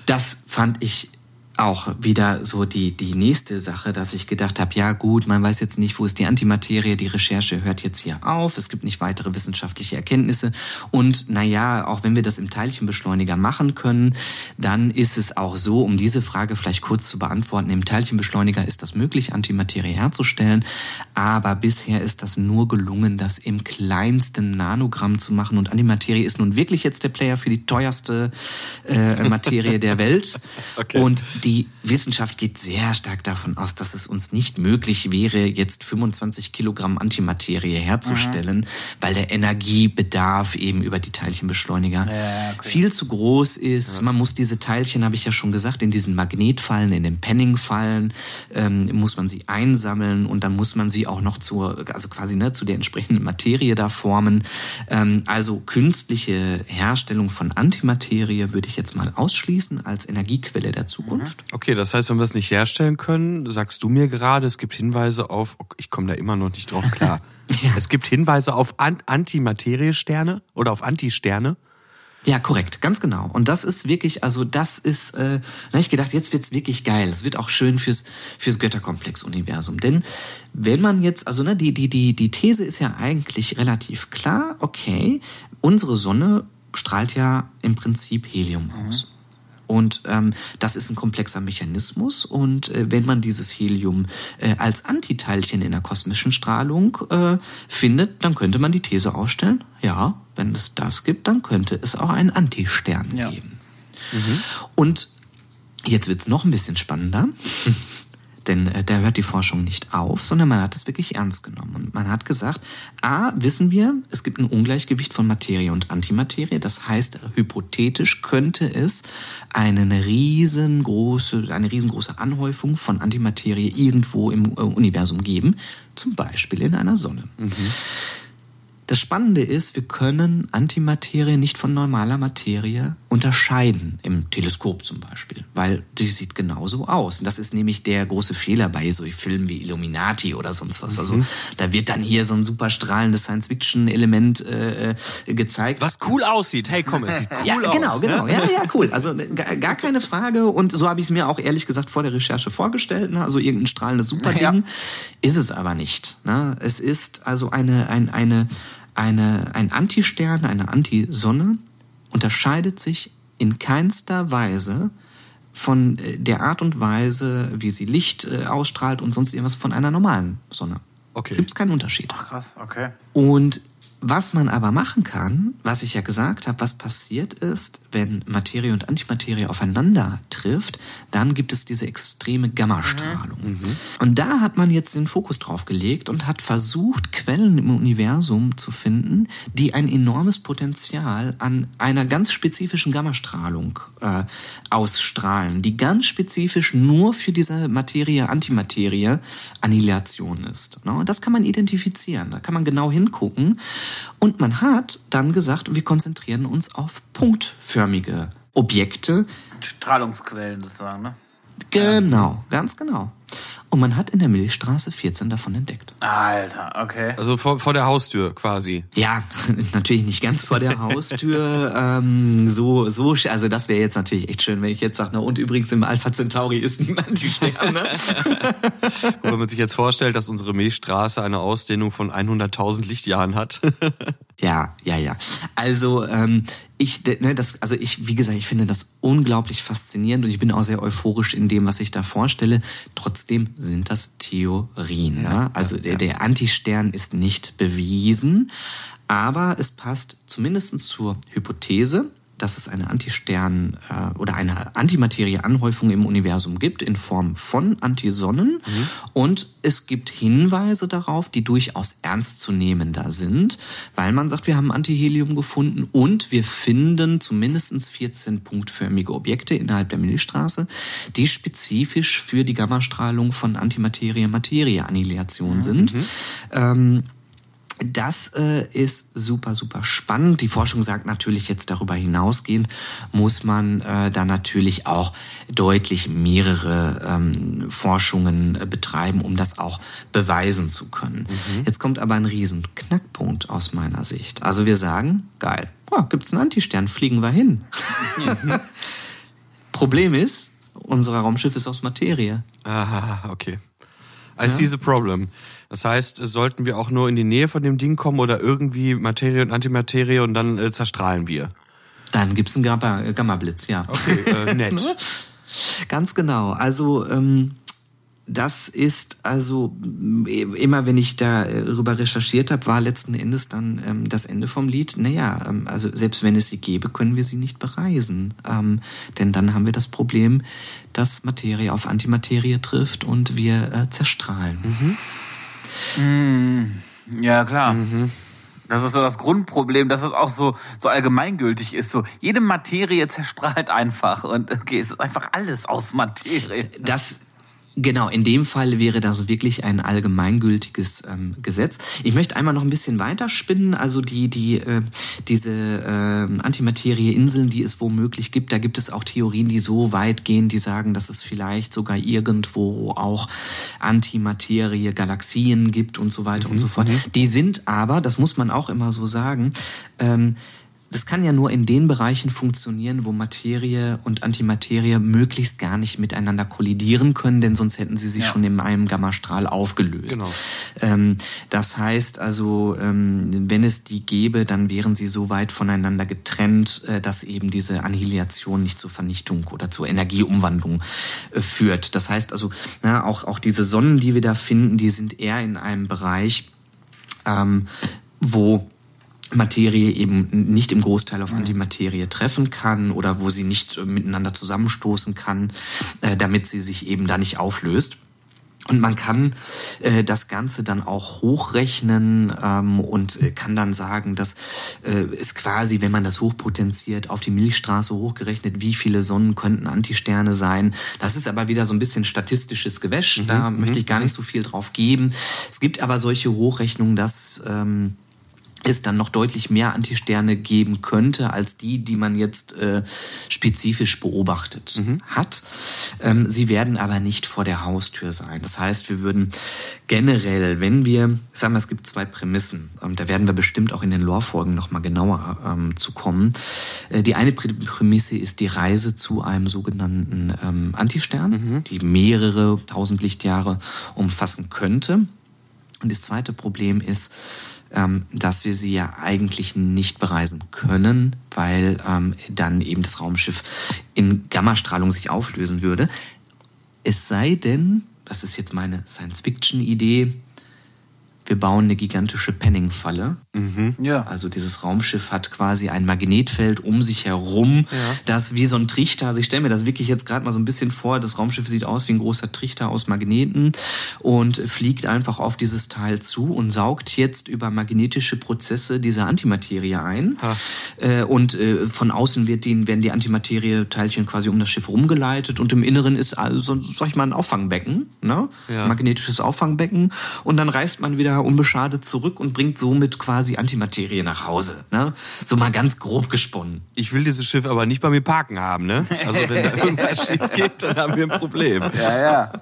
das fand ich auch wieder so die, die nächste Sache, dass ich gedacht habe, ja gut, man weiß jetzt nicht, wo ist die Antimaterie, die Recherche hört jetzt hier auf, es gibt nicht weitere wissenschaftliche Erkenntnisse und naja, auch wenn wir das im Teilchenbeschleuniger machen können, dann ist es auch so, um diese Frage vielleicht kurz zu beantworten, im Teilchenbeschleuniger ist das möglich, Antimaterie herzustellen, aber bisher ist das nur gelungen, das im kleinsten Nanogramm zu machen und Antimaterie ist nun wirklich jetzt der Player für die teuerste äh, Materie der Welt [LAUGHS] okay. und die die Wissenschaft geht sehr stark davon aus, dass es uns nicht möglich wäre, jetzt 25 Kilogramm Antimaterie herzustellen, mhm. weil der Energiebedarf eben über die Teilchenbeschleuniger ja, okay. viel zu groß ist. Ja. Man muss diese Teilchen, habe ich ja schon gesagt, in diesen Magnetfallen, in den Penningfallen, ähm, muss man sie einsammeln und dann muss man sie auch noch zur, also quasi ne, zu der entsprechenden Materie da formen. Ähm, also künstliche Herstellung von Antimaterie würde ich jetzt mal ausschließen als Energiequelle der Zukunft. Zukunft. Okay, das heißt, wenn wir es nicht herstellen können, sagst du mir gerade, es gibt Hinweise auf, ich komme da immer noch nicht drauf klar. [LAUGHS] ja. Es gibt Hinweise auf Antimateriesterne oder auf Antisterne. Ja, korrekt, ganz genau. Und das ist wirklich, also das ist, äh, da habe ich gedacht, jetzt wird's wirklich geil. Es wird auch schön fürs fürs Götterkomplex-Universum. Denn wenn man jetzt, also ne, die die die die These ist ja eigentlich relativ klar. Okay, unsere Sonne strahlt ja im Prinzip Helium aus. Und ähm, das ist ein komplexer Mechanismus. Und äh, wenn man dieses Helium äh, als Antiteilchen in der kosmischen Strahlung äh, findet, dann könnte man die These aufstellen, ja, wenn es das gibt, dann könnte es auch einen Antistern ja. geben. Mhm. Und jetzt wird's noch ein bisschen spannender. Denn äh, da hört die Forschung nicht auf, sondern man hat es wirklich ernst genommen. Und man hat gesagt, a, wissen wir, es gibt ein Ungleichgewicht von Materie und Antimaterie. Das heißt, hypothetisch könnte es eine riesengroße, eine riesengroße Anhäufung von Antimaterie irgendwo im äh, Universum geben. Zum Beispiel in einer Sonne. Mhm. Das Spannende ist, wir können Antimaterie nicht von normaler Materie unterscheiden, im Teleskop zum Beispiel, weil die sieht genauso aus. Und das ist nämlich der große Fehler bei so Filmen wie Illuminati oder sonst was. Also mhm. da wird dann hier so ein super strahlendes Science-Fiction-Element äh, äh gezeigt. Was cool aussieht. Hey, komm, es sieht [LAUGHS] cool ja, genau, aus. Genau, genau. Ne? Ja, ja, cool. Also gar keine Frage. Und so habe ich es mir auch ehrlich gesagt vor der Recherche vorgestellt. Ne? Also irgendein strahlendes Superding. Ja. Ist es aber nicht. Ne? Es ist also eine, ein, eine eine, ein Antistern, eine Antisonne unterscheidet sich in keinster Weise von äh, der Art und Weise, wie sie Licht äh, ausstrahlt und sonst irgendwas von einer normalen Sonne. Okay. Gibt es keinen Unterschied. Ach krass, okay. Und was man aber machen kann, was ich ja gesagt habe, was passiert ist, wenn Materie und Antimaterie aufeinander trifft, dann gibt es diese extreme Gammastrahlung. Mhm. mhm. Und da hat man jetzt den Fokus drauf gelegt und hat versucht, Quellen im Universum zu finden, die ein enormes Potenzial an einer ganz spezifischen Gammastrahlung äh, ausstrahlen, die ganz spezifisch nur für diese Materie-Antimaterie-Annihilation ist. Ne? Das kann man identifizieren, da kann man genau hingucken und man hat dann gesagt, wir konzentrieren uns auf punktförmige Objekte. Strahlungsquellen sozusagen, ne? Genau, ganz genau. Und man hat in der Milchstraße 14 davon entdeckt. Alter, okay. Also vor, vor der Haustür quasi. Ja, [LAUGHS] natürlich nicht ganz vor der Haustür. ähm, so, so, also das wäre jetzt natürlich echt schön, wenn ich jetzt sage, na und übrigens im Alpha Centauri ist niemand die Sterne. [LAUGHS] wenn man sich jetzt vorstellt, dass unsere Milchstraße eine Ausdehnung von 100.000 Lichtjahren hat. ja, ja, ja. Also ähm, ich, ne, das, also ich, wie gesagt, ich finde das unglaublich faszinierend und ich bin auch sehr euphorisch in dem, was ich da vorstelle. Trotzdem sind das Theorien. Ja, ne? Also ja, der, der Antistern ist nicht bewiesen, aber es passt zumindest zur Hypothese, dass es eine Antistern äh, oder eine Antimaterieanhäufung im Universum gibt in Form von Antisonnen mhm. und es gibt Hinweise darauf, die durchaus ernstzunehmender sind, weil man sagt, wir haben Antihelium gefunden und wir finden zumindest 14 punktförmige Objekte innerhalb der Milchstraße, die spezifisch für die Gammastrahlung von Antimaterie-Materie-Annihilation sind. Mhm. Ähm, das äh, ist super, super spannend. Die Forschung sagt natürlich jetzt darüber hinausgehend, muss man äh, da natürlich auch deutlich mehrere ähm, Forschungen äh, betreiben, um das auch beweisen zu können. Mhm. Jetzt kommt aber ein riesen Knackpunkt aus meiner Sicht. Also wir sagen, geil, oh, gibt's einen Antistern, fliegen wir hin. Mhm. [LAUGHS] Problem ist, unser Raumschiff ist aus Materie. Aha, okay. I ja? see the problem. Das heißt, sollten wir auch nur in die Nähe von dem Ding kommen oder irgendwie Materie und Antimaterie und dann äh, zerstrahlen wir? Dann gibt's einen Gamma-Blitz, ja. Okay, äh, [LAUGHS] nett. Ganz genau. Also ähm, das ist also immer, wenn ich darüber recherchiert habe, war letzten Endes dann ähm, das Ende vom Lied. Naja, ähm, also selbst wenn es sie gäbe, können wir sie nicht bereisen, ähm, denn dann haben wir das Problem, dass Materie auf Antimaterie trifft und wir äh, zerstrahlen. Mhm. Mm, ja, klar. Mhm. Das ist so das Grundproblem, dass es auch so, so allgemeingültig ist. So, jede Materie zerstrahlt einfach und okay, es ist einfach alles aus Materie. Das Genau, in dem Fall wäre das wirklich ein allgemeingültiges ähm, Gesetz. Ich möchte einmal noch ein bisschen weiterspinnen. Also die, die, äh, diese äh, Antimaterie-Inseln, die es womöglich gibt, da gibt es auch Theorien, die so weit gehen, die sagen, dass es vielleicht sogar irgendwo auch Antimaterie-Galaxien gibt und so weiter mhm, und so fort. Mhm. Die sind aber, das muss man auch immer so sagen, ähm, das kann ja nur in den Bereichen funktionieren, wo Materie und Antimaterie möglichst gar nicht miteinander kollidieren können, denn sonst hätten sie sich ja. schon in einem Gammastrahl aufgelöst. Genau. Ähm, das heißt also, ähm, wenn es die gäbe, dann wären sie so weit voneinander getrennt, äh, dass eben diese Annihilation nicht zur Vernichtung oder zur Energieumwandlung äh, führt. Das heißt also, na, auch, auch diese Sonnen, die wir da finden, die sind eher in einem Bereich, ähm, wo Materie eben nicht im Großteil auf Antimaterie treffen kann oder wo sie nicht miteinander zusammenstoßen kann, äh, damit sie sich eben da nicht auflöst. Und man kann äh, das Ganze dann auch hochrechnen ähm, und äh, kann dann sagen, dass äh, es quasi, wenn man das hochpotenziert, auf die Milchstraße hochgerechnet, wie viele Sonnen könnten Antisterne sein. Das ist aber wieder so ein bisschen statistisches Gewäsch. Mhm, da möchte ich gar nicht mhm. so viel drauf geben. Es gibt aber solche Hochrechnungen, dass ähm, es dann noch deutlich mehr Antisterne geben könnte als die, die man jetzt äh, spezifisch beobachtet mhm. hat. Ähm, sie werden aber nicht vor der Haustür sein. Das heißt, wir würden generell, wenn wir, sagen wir, es gibt zwei Prämissen, ähm, da werden wir bestimmt auch in den Lore-Folgen nochmal genauer ähm, zu kommen. Äh, die eine Prämisse ist die Reise zu einem sogenannten ähm, Antistern, mhm. die mehrere tausend Lichtjahre umfassen könnte. Und das zweite Problem ist, dass wir sie ja eigentlich nicht bereisen können, weil ähm, dann eben das Raumschiff in Gammastrahlung sich auflösen würde. Es sei denn, das ist jetzt meine Science-Fiction-Idee, wir bauen eine gigantische Penning-Falle. Mhm. Ja. Also dieses Raumschiff hat quasi ein Magnetfeld um sich herum, ja. das wie so ein Trichter, also ich stelle mir das wirklich jetzt gerade mal so ein bisschen vor, das Raumschiff sieht aus wie ein großer Trichter aus Magneten und fliegt einfach auf dieses Teil zu und saugt jetzt über magnetische Prozesse diese Antimaterie ein. Äh, und äh, von außen wird die, werden die Antimaterie-Teilchen quasi um das Schiff rumgeleitet und im Inneren ist also, sag ich mal, ein Auffangbecken, ne? Ja. magnetisches Auffangbecken und dann reist man wieder unbeschadet zurück und bringt somit quasi Antimaterie nach Hause. Ne? So mal ganz grob gesponnen. Ich will dieses Schiff aber nicht bei mir parken haben, ne? Also wenn da [LAUGHS] irgendwas schief geht, dann haben wir ein Problem. Ja, ja.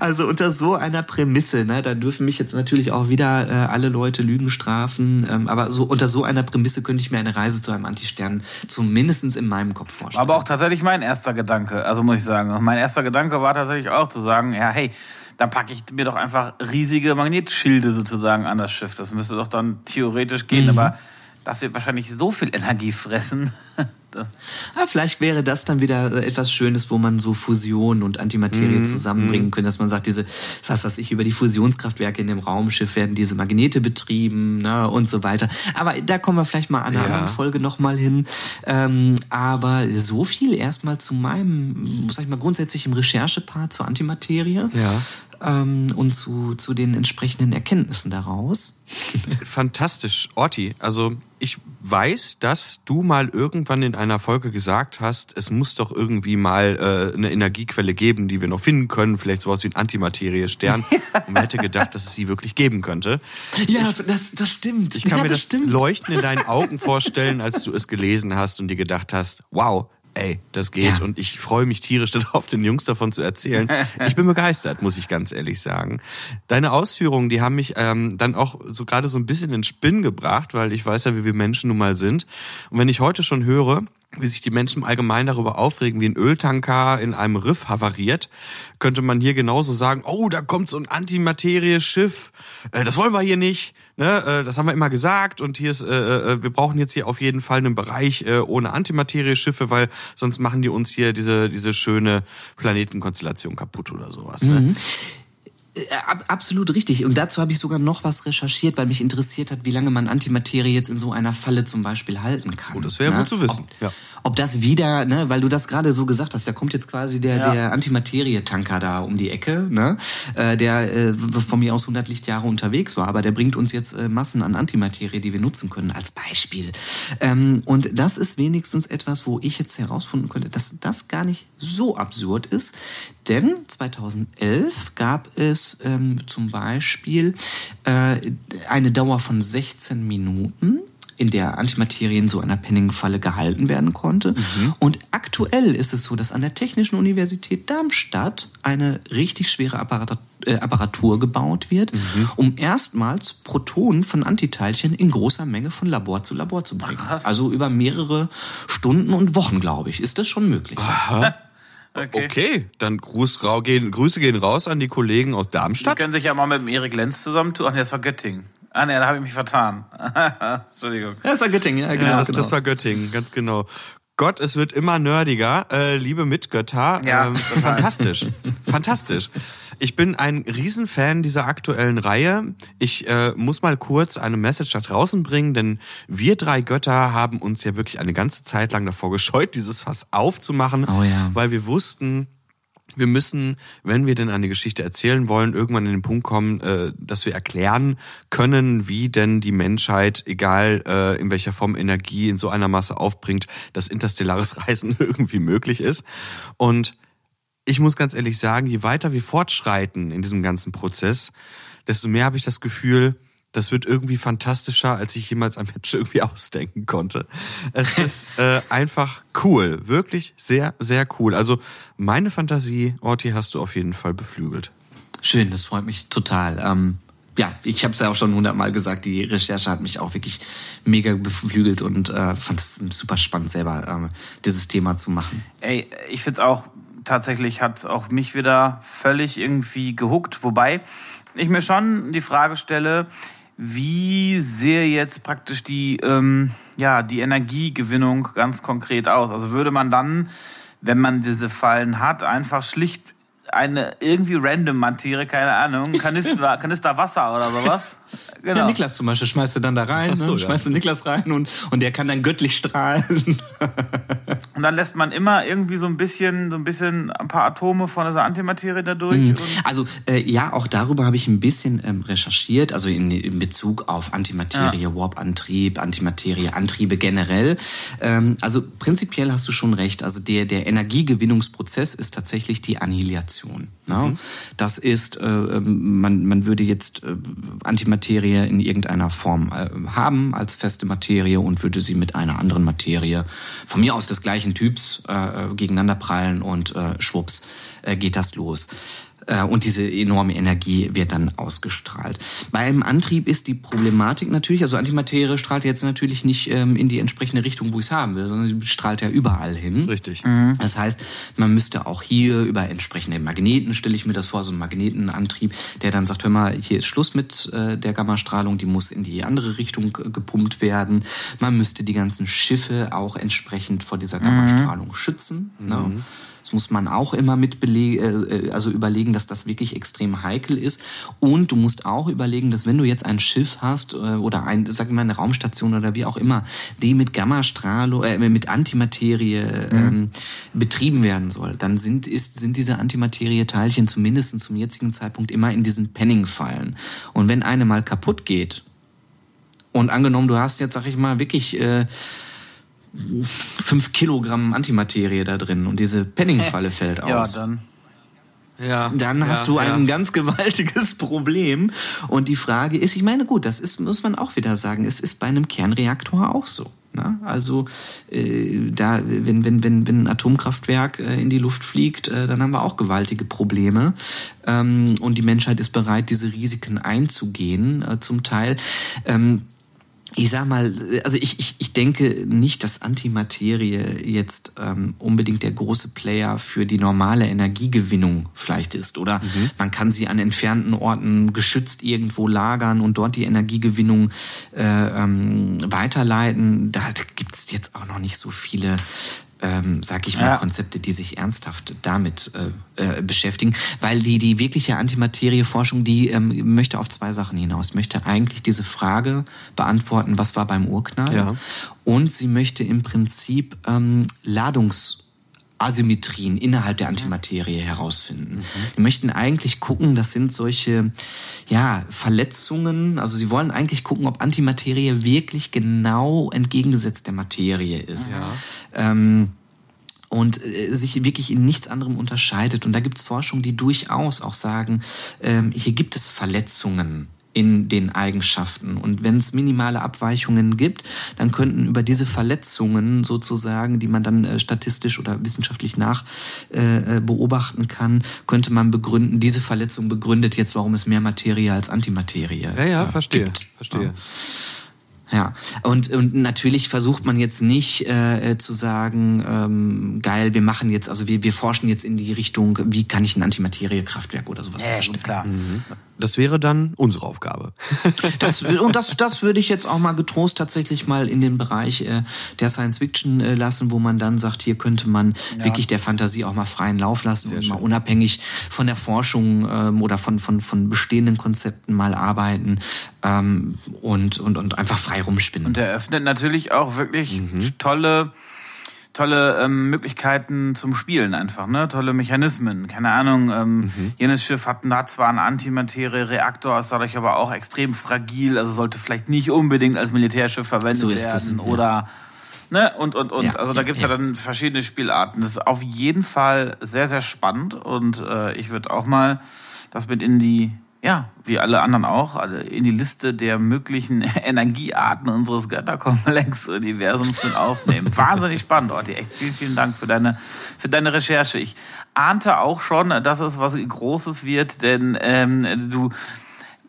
Also unter so einer Prämisse, ne, da dürfen mich jetzt natürlich auch wieder äh, alle Leute Lügen strafen, ähm, aber so unter so einer Prämisse könnte ich mir eine Reise zu einem Antistern zumindest in meinem Kopf vorstellen. Aber auch tatsächlich mein erster Gedanke, also muss ich sagen. Mein erster Gedanke war tatsächlich auch zu sagen, ja, hey, dann packe ich mir doch einfach riesige Magnetschilde sozusagen an das Schiff. Das müsste doch dann theoretisch gehen, mhm. aber das wird wahrscheinlich so viel Energie fressen. [LAUGHS] ah, vielleicht wäre das dann wieder äh, etwas Schönes, wo man so Fusion und Antimaterie mm, zusammenbringen mm. könnte, dass man sagt, diese, was weiß ich, über die Fusionskraftwerke in dem Raumschiff werden diese Magnete betrieben ne, und so weiter. Aber da kommen wir vielleicht mal an einer ja. anderen Folge nochmal hin. Ähm, aber so viel erstmal zu meinem, sag ich mal, grundsätzlich im Recherchepart zur Antimaterie. Ja ähm, und zu, zu den entsprechenden Erkenntnissen daraus. Fantastisch, Orti. Also ich weiß, dass du mal irgendwann in einer Folge gesagt hast, es muss doch irgendwie mal äh, eine Energiequelle geben, die wir noch finden können, vielleicht sowas wie ein Antimaterie-Stern. [LAUGHS] und man hätte gedacht, dass es sie wirklich geben könnte. Ja, ich, das, das stimmt. Ich kann ja, mir das, das. Leuchten in deinen Augen vorstellen, als du es gelesen hast und dir gedacht hast, wow, ey, das geht ja. und ich freue mich tierisch [LAUGHS] darauf, den Jungs davon zu erzählen. [LAUGHS] Ich bin begeistert, muss ich ganz ehrlich sagen. Deine Ausführungen, die haben mich ähm, dann auch so gerade so ein bisschen in Spinn gebracht, weil ich weiß ja, wie wir Menschen nun mal sind. Und wenn ich heute schon höre, wie sich die Menschen im Allgemeinen darüber aufregen, wie ein Öltanker in einem Riff havariert, könnte man hier genauso sagen, oh, da kommt so ein Antimaterie-Schiff, äh, das wollen wir hier nicht, ne? Äh, das haben wir immer gesagt und hier ist, äh, wir brauchen jetzt hier auf jeden Fall einen Bereich ohne Antimaterie-Schiffe, weil sonst machen die uns hier diese, diese schöne Planetenkonstellation kaputt oder sowas. Ne? Mhm. Äh, absolut richtig. Und dazu habe ich sogar noch was recherchiert, weil mich interessiert hat, wie lange man Antimaterie jetzt in so einer Falle zum Beispiel halten kann. Oh, das wäre ne? gut zu wissen. Ob, ja. ob das wieder, ne, weil du das gerade so gesagt hast, da kommt jetzt quasi der, ja. der Antimaterie-Tanker da um die Ecke, ne, äh, der äh, von mir aus 100 Lichtjahre unterwegs war, aber der bringt uns jetzt äh, Massen an Antimaterie, die wir nutzen können, als Beispiel. Ähm, und das ist wenigstens etwas, wo ich jetzt herausfinden könnte, dass das gar nicht so absurd ist, denn 2011 gab es ähm, zum Beispiel äh, eine Dauer von 16 Minuten in der Antimaterie in so einer Penning-Falle gehalten werden konnte. Mhm. Und aktuell ist es so, dass an der Technischen Universität Darmstadt eine richtig schwere Apparatur, äh, Apparatur gebaut wird, mhm. um erstmals Protonen von Antiteilchen in großer Menge von Labor zu Labor zu bringen. Ach, also über mehrere Stunden und Wochen, glaube ich, ist das schon möglich. Aha. Okay. okay, dann Gruß, gehen, Grüße gehen raus an die Kollegen aus Darmstadt. Die können sich ja mal mit dem Erik Lenz zusammentun. Ach nee, das war Göttingen. Ah nee, da habe ich mich vertan. [LAUGHS] Entschuldigung. Ja, das war Göttingen, ja, genau. Ja, das, genau. das war Göttingen, ganz genau. Gott, es wird immer nerdiger. Äh, liebe Mitgötter, ja, ähm, fantastisch, [LAUGHS] fantastisch. Ich bin ein Riesenfan dieser aktuellen Reihe. Ich äh, muss mal kurz eine Message da draußen bringen, denn wir drei Götter haben uns ja wirklich eine ganze Zeit lang davor gescheut, dieses Fass aufzumachen, oh ja. weil wir wussten, wir müssen, wenn wir denn eine Geschichte erzählen wollen, irgendwann in den Punkt kommen, äh, dass wir erklären können, wie denn die Menschheit, egal äh, in welcher Form Energie in so einer Masse aufbringt, dass interstellares [LAUGHS] Reisen [LAUGHS] irgendwie möglich ist. Und ich muss ganz ehrlich sagen, je weiter wir fortschreiten in diesem ganzen Prozess, desto mehr habe ich das Gefühl, das wird irgendwie fantastischer, als ich jemals ein Mensch irgendwie [LAUGHS] ausdenken konnte. Es ist [LAUGHS] äh, einfach cool, wirklich sehr, sehr cool. Also meine Fantasie, Orti, hast du auf jeden Fall beflügelt. Schön, das freut mich total. Ähm, ja, ich habe es ja auch schon hundertmal gesagt, die Recherche hat mich auch wirklich mega beflügelt und äh, fand es super spannend, selber ähm, dieses Thema zu machen. Ey, ich find's auch, tatsächlich hat auch mich wieder völlig irgendwie gehuckt, wobei ich mir schon die Frage stelle, wie sehe jetzt praktisch die, ähm, ja, die Energiegewinnung ganz konkret aus? Also würde man dann, wenn man diese Fallen hat, einfach schlicht eine irgendwie random Materie, keine Ahnung, Kanister, [LAUGHS] Kanister Wasser oder sowas. Genau. Ja, Niklas zum Beispiel schmeißt du dann da rein, so, ne? ja. schmeißt du Niklas rein und, und der kann dann göttlich strahlen. [LAUGHS] und dann lässt man immer irgendwie so ein bisschen, so ein bisschen ein paar Atome von dieser Antimaterie da durch. Mhm. Also äh, ja, auch darüber habe ich ein bisschen ähm, recherchiert, also in, in Bezug auf Antimaterie, ja. Warp-Antrieb, Antimaterie, Antriebe generell. Ähm, also prinzipiell hast du schon recht. Also der, der Energiegewinnungsprozess ist tatsächlich die Annihilation. Ne? Mhm. Das ist, äh, ähm, man, man würde jetzt äh, Antimaterie in irgendeiner Form äh, haben als feste Materie und würde sie mit einer anderen Materie von mir aus des gleichen Typs äh, gegeneinander prallen und äh, schwupps äh, geht das los. Äh, und diese enorme Energie wird dann ausgestrahlt. Beim Antrieb ist die Problematik natürlich, also Antimaterie strahlt jetzt natürlich nicht ähm, in die entsprechende Richtung, wo ich es haben will, sondern sie strahlt ja überall hin. Richtig. Mhm. Das heißt, man müsste auch hier über entsprechende Magneten, stelle ich mir das vor, so einen Magnetenantrieb, der dann sagt, hör mal, hier ist Schluss mit äh, der Gammastrahlung, die muss in die andere Richtung äh, gepumpt werden. Man müsste die ganzen Schiffe auch entsprechend vor dieser Gammastrahlung mhm. schützen. Ne? Mhm muss man auch immer mit äh, äh, also überlegen, dass das wirklich extrem heikel ist. Und du musst auch überlegen, dass wenn du jetzt ein Schiff hast äh, oder ein, sag mal, eine Raumstation oder wie auch immer, die mit Gammastrahlung, äh, mit Antimaterie mhm. ähm, betrieben werden soll, dann sind, ist, sind diese Antimaterie-Teilchen zumindest zum jetzigen Zeitpunkt immer in diesen Penning-Fallen. Und wenn eine mal kaputt geht, und angenommen, du hast jetzt, sag ich mal, wirklich äh, fünf Kilogramm Antimaterie da drin und diese Penning-Falle fällt aus. Ja, dann. Ja, dann hast ja, du ein ja. ganz gewaltiges [LAUGHS] Problem. Und die Frage ist, ich meine, gut, das ist, muss man auch wieder sagen, es ist bei einem Kernreaktor auch so. Ne? Also äh, da, wenn, wenn, wenn, wenn ein Atomkraftwerk äh, in die Luft fliegt, äh, dann haben wir auch gewaltige Probleme. Ähm, und die Menschheit ist bereit, diese Risiken einzugehen, äh, zum Teil. Ähm, ich sag mal, also ich, ich, ich denke nicht, dass Antimaterie jetzt ähm, unbedingt der große Player für die normale Energiegewinnung vielleicht ist. Oder mhm. man kann sie an entfernten Orten geschützt irgendwo lagern und dort die Energiegewinnung äh, ähm, weiterleiten. Da gibt's jetzt auch noch nicht so viele ähm, sag ich mal, ja. Konzepte, die sich ernsthaft damit äh, äh, beschäftigen, weil die die wirkliche Antimaterieforschung, die ähm, möchte auf zwei Sachen hinaus, möchte eigentlich diese Frage beantworten, was war beim Urknall, ja. und sie möchte im Prinzip ähm, Ladungs Asymmetrien innerhalb der Antimaterie herausfinden. Mhm. Die möchten eigentlich gucken, das sind solche ja, Verletzungen, also sie wollen eigentlich gucken, ob Antimaterie wirklich genau entgegengesetzt der Materie ist. Ja. Ähm, und äh, sich wirklich in nichts anderem unterscheidet. Und da gibt es Forschung, die durchaus auch sagen, ähm, hier gibt es Verletzungen in den Eigenschaften. Und wenn es minimale Abweichungen gibt, dann könnten über diese Verletzungen sozusagen, die man dann äh, statistisch oder wissenschaftlich nach äh, äh beobachten kann, könnte man begründen, diese Verletzung begründet jetzt, warum es mehr Materie als Antimaterie ja, ja, verstehe, gibt. Verstehe. Ja. Ja, und, und natürlich versucht man jetzt nicht äh, äh, zu sagen, ähm, geil, wir machen jetzt, also wir, wir forschen jetzt in die Richtung, wie kann ich ein Antimateriekraftwerk oder sowas ja, herstellen. Klar. Mhm. Das wäre dann unsere Aufgabe. [LAUGHS] Das, und das, das würde ich jetzt auch mal getrost tatsächlich mal in den Bereich äh, der Science Fiction äh, lassen, wo man dann sagt, hier könnte man ja. wirklich der Fantasie auch mal freien Lauf lassen Sehr und schön. mal unabhängig von der Forschung ähm, oder von, von, von bestehenden Konzepten mal arbeiten ähm, und, und, und einfach frei rumspinnen. Und eröffnet natürlich auch wirklich mhm. tolle tolle ähm, Möglichkeiten zum Spielen einfach, ne? Tolle Mechanismen. Keine Ahnung, ähm, mhm. jenes Schiff hat, hat zwar einen Antimaterie-Reaktor, ist dadurch aber auch extrem fragil, also sollte vielleicht nicht unbedingt als Militärschiff verwendet so werden. Das, ja. Oder ne? Und, und, und. Ja, also da gibt's ja. ja dann verschiedene Spielarten. Das ist auf jeden Fall sehr, sehr spannend und äh, ich würde auch mal das mit in die ja, wie alle anderen auch, in die Liste der möglichen [LAUGHS] Energiearten unseres Götterkomplex-Universums mit aufnehmen. [LAUGHS] Wahnsinnig spannend, Orti. Echt vielen, vielen Dank für deine, für deine Recherche. Ich ahnte auch schon, dass es was Großes wird, denn ähm, du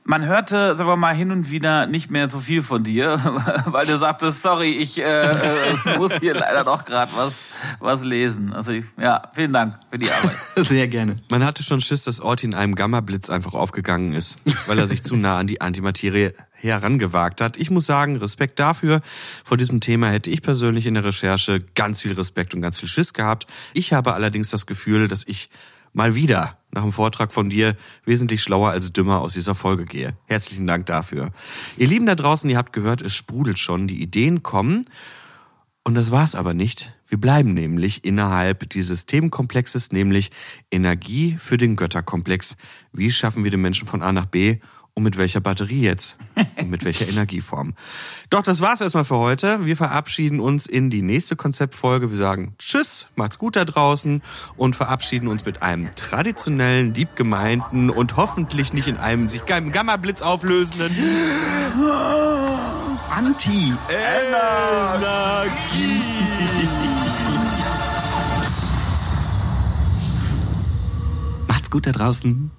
man hörte, sagen wir mal, hin und wieder nicht mehr so viel von dir, [LAUGHS] weil du sagtest, sorry, ich äh, äh, muss hier leider doch gerade was, was lesen. Also ja, vielen Dank für die Arbeit. [LAUGHS] Sehr gerne. Man hatte schon Schiss, dass Orti in einem Gamma-Blitz einfach aufgegangen ist, weil er sich zu nah an die Antimaterie herangewagt hat. Ich muss sagen, Respekt dafür. Vor diesem Thema hätte ich persönlich in der Recherche ganz viel Respekt und ganz viel Schiss gehabt. Ich habe allerdings das Gefühl, dass ich mal wieder nach dem Vortrag von dir wesentlich schlauer als dümmer aus dieser Folge gehe. Herzlichen Dank dafür. Ihr Lieben da draußen, ihr habt gehört, es sprudelt schon, die Ideen kommen. Und das war's aber nicht. Wir bleiben nämlich innerhalb dieses Themenkomplexes, nämlich Energie für den Götterkomplex. Wie schaffen wir den Menschen von A nach B und mit welcher Batterie jetzt? Und mit welcher Energieform? Doch, das war's erstmal für heute. Wir verabschieden uns in die nächste Konzeptfolge. Wir sagen Tschüss, macht's gut da draußen und verabschieden uns mit einem traditionellen, liebgemeinten und hoffentlich nicht in einem sich Gamma-Blitz auflösenden [GASPS] Anti-Energie. gut da draußen.